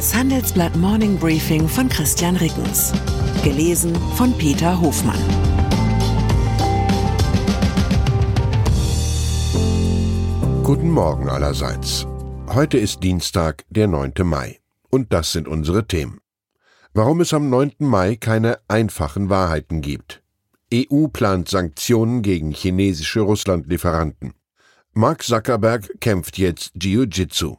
Das Handelsblatt Morning Briefing von Christian Rickens. Gelesen von Peter Hofmann. Guten Morgen allerseits. Heute ist Dienstag, der 9. Mai. Und das sind unsere Themen. Warum es am 9. Mai keine einfachen Wahrheiten gibt. EU plant Sanktionen gegen chinesische Russlandlieferanten. Mark Zuckerberg kämpft jetzt Jiu-Jitsu.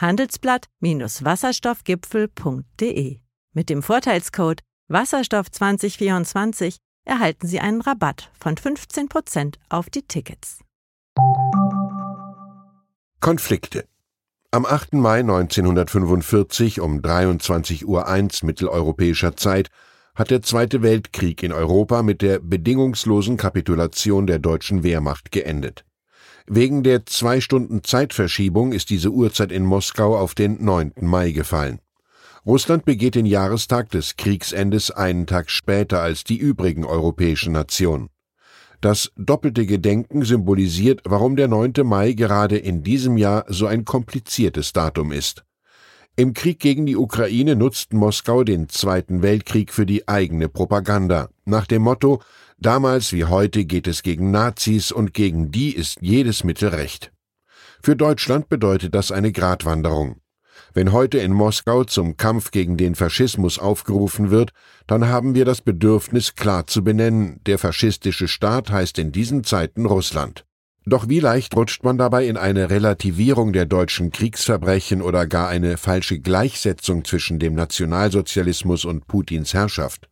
handelsblatt-wasserstoffgipfel.de. Mit dem Vorteilscode Wasserstoff 2024 erhalten Sie einen Rabatt von 15% auf die Tickets. Konflikte. Am 8. Mai 1945 um 23.01 Uhr mitteleuropäischer Zeit hat der Zweite Weltkrieg in Europa mit der bedingungslosen Kapitulation der deutschen Wehrmacht geendet. Wegen der zwei Stunden Zeitverschiebung ist diese Uhrzeit in Moskau auf den 9. Mai gefallen. Russland begeht den Jahrestag des Kriegsendes einen Tag später als die übrigen europäischen Nationen. Das doppelte Gedenken symbolisiert, warum der 9. Mai gerade in diesem Jahr so ein kompliziertes Datum ist. Im Krieg gegen die Ukraine nutzt Moskau den Zweiten Weltkrieg für die eigene Propaganda, nach dem Motto Damals wie heute geht es gegen Nazis und gegen die ist jedes Mittel recht. Für Deutschland bedeutet das eine Gratwanderung. Wenn heute in Moskau zum Kampf gegen den Faschismus aufgerufen wird, dann haben wir das Bedürfnis klar zu benennen, der faschistische Staat heißt in diesen Zeiten Russland. Doch wie leicht rutscht man dabei in eine Relativierung der deutschen Kriegsverbrechen oder gar eine falsche Gleichsetzung zwischen dem Nationalsozialismus und Putins Herrschaft?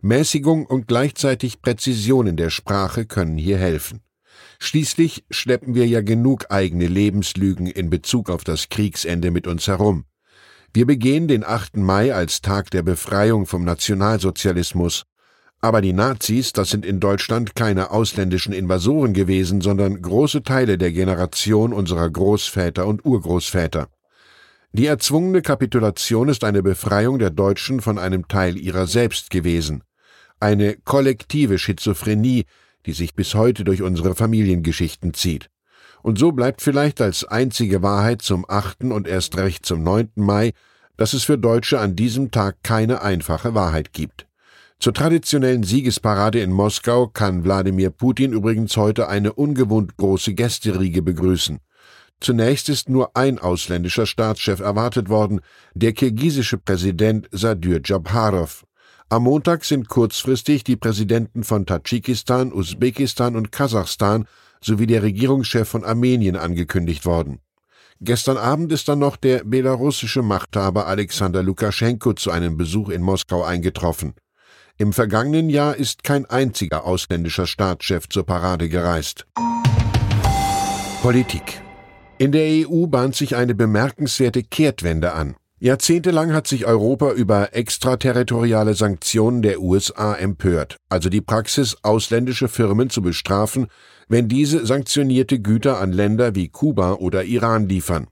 Mäßigung und gleichzeitig Präzision in der Sprache können hier helfen. Schließlich schleppen wir ja genug eigene Lebenslügen in Bezug auf das Kriegsende mit uns herum. Wir begehen den 8. Mai als Tag der Befreiung vom Nationalsozialismus. Aber die Nazis, das sind in Deutschland keine ausländischen Invasoren gewesen, sondern große Teile der Generation unserer Großväter und Urgroßväter. Die erzwungene Kapitulation ist eine Befreiung der Deutschen von einem Teil ihrer selbst gewesen eine kollektive Schizophrenie, die sich bis heute durch unsere Familiengeschichten zieht. Und so bleibt vielleicht als einzige Wahrheit zum 8. und erst recht zum 9. Mai, dass es für Deutsche an diesem Tag keine einfache Wahrheit gibt. Zur traditionellen Siegesparade in Moskau kann Wladimir Putin übrigens heute eine ungewohnt große Gästeriege begrüßen. Zunächst ist nur ein ausländischer Staatschef erwartet worden, der kirgisische Präsident Sadyr Jabharov. Am Montag sind kurzfristig die Präsidenten von Tadschikistan, Usbekistan und Kasachstan sowie der Regierungschef von Armenien angekündigt worden. Gestern Abend ist dann noch der belarussische Machthaber Alexander Lukaschenko zu einem Besuch in Moskau eingetroffen. Im vergangenen Jahr ist kein einziger ausländischer Staatschef zur Parade gereist. Politik In der EU bahnt sich eine bemerkenswerte Kehrtwende an. Jahrzehntelang hat sich Europa über extraterritoriale Sanktionen der USA empört, also die Praxis, ausländische Firmen zu bestrafen, wenn diese sanktionierte Güter an Länder wie Kuba oder Iran liefern.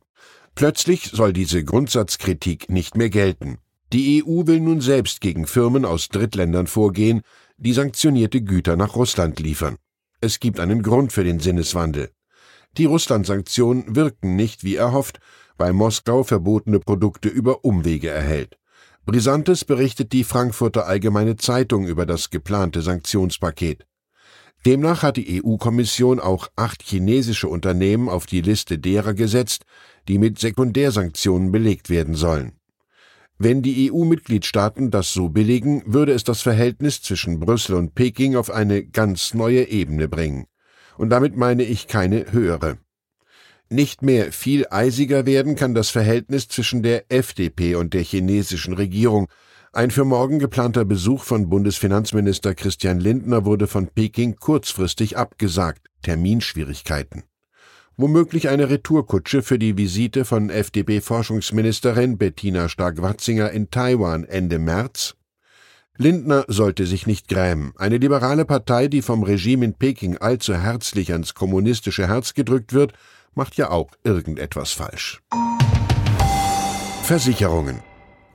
Plötzlich soll diese Grundsatzkritik nicht mehr gelten. Die EU will nun selbst gegen Firmen aus Drittländern vorgehen, die sanktionierte Güter nach Russland liefern. Es gibt einen Grund für den Sinneswandel. Die Russland-Sanktionen wirken nicht wie erhofft, weil Moskau verbotene Produkte über Umwege erhält. Brisantes berichtet die Frankfurter Allgemeine Zeitung über das geplante Sanktionspaket. Demnach hat die EU-Kommission auch acht chinesische Unternehmen auf die Liste derer gesetzt, die mit Sekundärsanktionen belegt werden sollen. Wenn die EU-Mitgliedstaaten das so billigen, würde es das Verhältnis zwischen Brüssel und Peking auf eine ganz neue Ebene bringen. Und damit meine ich keine höhere. Nicht mehr viel eisiger werden kann das Verhältnis zwischen der FDP und der chinesischen Regierung. Ein für morgen geplanter Besuch von Bundesfinanzminister Christian Lindner wurde von Peking kurzfristig abgesagt. Terminschwierigkeiten. Womöglich eine Retourkutsche für die Visite von FDP-Forschungsministerin Bettina Stark-Watzinger in Taiwan Ende März? Lindner sollte sich nicht grämen. Eine liberale Partei, die vom Regime in Peking allzu herzlich ans kommunistische Herz gedrückt wird, macht ja auch irgendetwas falsch. Versicherungen.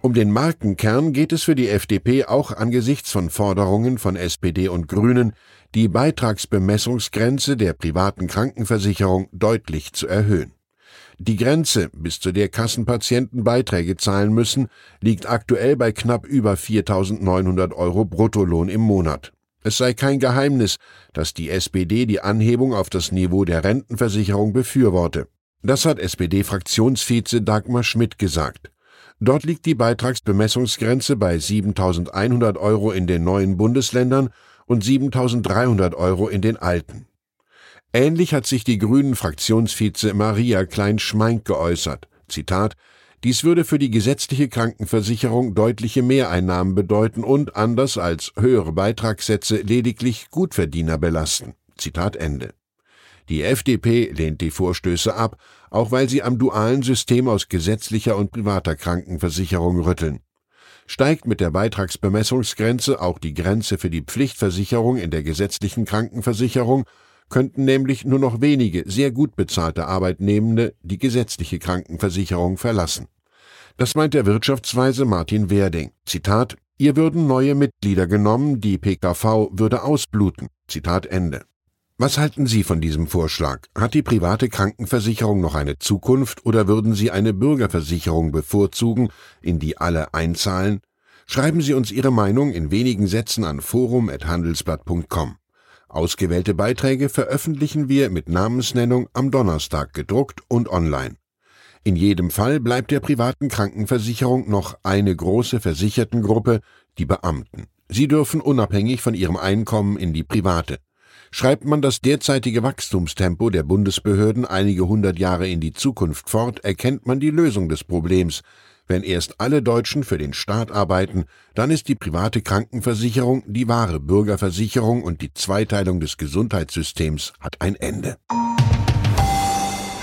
Um den Markenkern geht es für die FDP auch angesichts von Forderungen von SPD und Grünen, die Beitragsbemessungsgrenze der privaten Krankenversicherung deutlich zu erhöhen. Die Grenze, bis zu der Kassenpatienten Beiträge zahlen müssen, liegt aktuell bei knapp über 4.900 Euro Bruttolohn im Monat. Es sei kein Geheimnis, dass die SPD die Anhebung auf das Niveau der Rentenversicherung befürworte. Das hat SPD-Fraktionsvize Dagmar Schmidt gesagt. Dort liegt die Beitragsbemessungsgrenze bei 7.100 Euro in den neuen Bundesländern und 7.300 Euro in den alten. Ähnlich hat sich die Grünen Fraktionsvize Maria Klein-Schmeink geäußert. Zitat dies würde für die gesetzliche Krankenversicherung deutliche Mehreinnahmen bedeuten und, anders als höhere Beitragssätze, lediglich Gutverdiener belasten. Zitat Ende. Die FDP lehnt die Vorstöße ab, auch weil sie am dualen System aus gesetzlicher und privater Krankenversicherung rütteln. Steigt mit der Beitragsbemessungsgrenze auch die Grenze für die Pflichtversicherung in der gesetzlichen Krankenversicherung, könnten nämlich nur noch wenige sehr gut bezahlte Arbeitnehmende die gesetzliche Krankenversicherung verlassen. Das meint der Wirtschaftsweise Martin Werding. Zitat Ihr würden neue Mitglieder genommen, die PKV würde ausbluten. Zitat Ende. Was halten Sie von diesem Vorschlag? Hat die private Krankenversicherung noch eine Zukunft oder würden Sie eine Bürgerversicherung bevorzugen, in die alle einzahlen? Schreiben Sie uns Ihre Meinung in wenigen Sätzen an forum.handelsblatt.com. Ausgewählte Beiträge veröffentlichen wir mit Namensnennung am Donnerstag gedruckt und online. In jedem Fall bleibt der privaten Krankenversicherung noch eine große Versichertengruppe, die Beamten. Sie dürfen unabhängig von ihrem Einkommen in die private. Schreibt man das derzeitige Wachstumstempo der Bundesbehörden einige hundert Jahre in die Zukunft fort, erkennt man die Lösung des Problems, wenn erst alle Deutschen für den Staat arbeiten, dann ist die private Krankenversicherung die wahre Bürgerversicherung und die Zweiteilung des Gesundheitssystems hat ein Ende.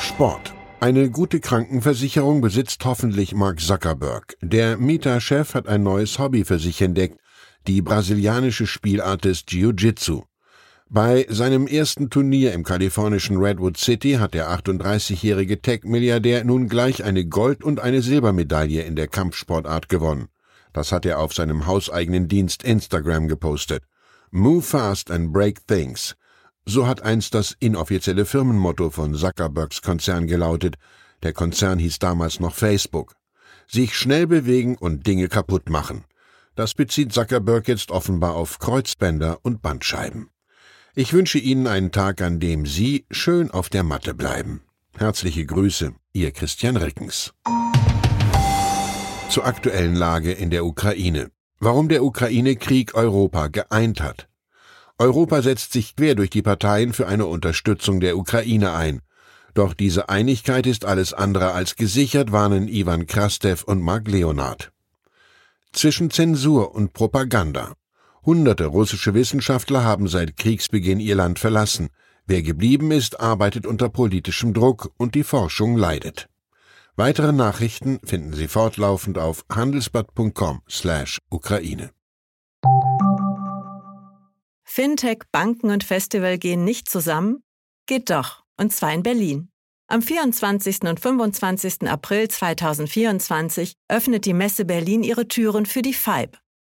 Sport. Eine gute Krankenversicherung besitzt hoffentlich Mark Zuckerberg. Der Meta-Chef hat ein neues Hobby für sich entdeckt, die brasilianische Spielart des Jiu-Jitsu. Bei seinem ersten Turnier im kalifornischen Redwood City hat der 38-jährige Tech-Milliardär nun gleich eine Gold- und eine Silbermedaille in der Kampfsportart gewonnen. Das hat er auf seinem hauseigenen Dienst Instagram gepostet. Move fast and break things. So hat einst das inoffizielle Firmenmotto von Zuckerbergs Konzern gelautet. Der Konzern hieß damals noch Facebook. Sich schnell bewegen und Dinge kaputt machen. Das bezieht Zuckerberg jetzt offenbar auf Kreuzbänder und Bandscheiben. Ich wünsche Ihnen einen Tag, an dem Sie schön auf der Matte bleiben. Herzliche Grüße, Ihr Christian Rickens. Zur aktuellen Lage in der Ukraine. Warum der Ukraine-Krieg Europa geeint hat. Europa setzt sich quer durch die Parteien für eine Unterstützung der Ukraine ein. Doch diese Einigkeit ist alles andere als gesichert, warnen Ivan Krastev und Mark Leonard. Zwischen Zensur und Propaganda. Hunderte russische Wissenschaftler haben seit Kriegsbeginn ihr Land verlassen. Wer geblieben ist, arbeitet unter politischem Druck und die Forschung leidet. Weitere Nachrichten finden Sie fortlaufend auf handelsblatt.com/Ukraine. Fintech, Banken und Festival gehen nicht zusammen? Geht doch, und zwar in Berlin. Am 24. und 25. April 2024 öffnet die Messe Berlin ihre Türen für die FIBE,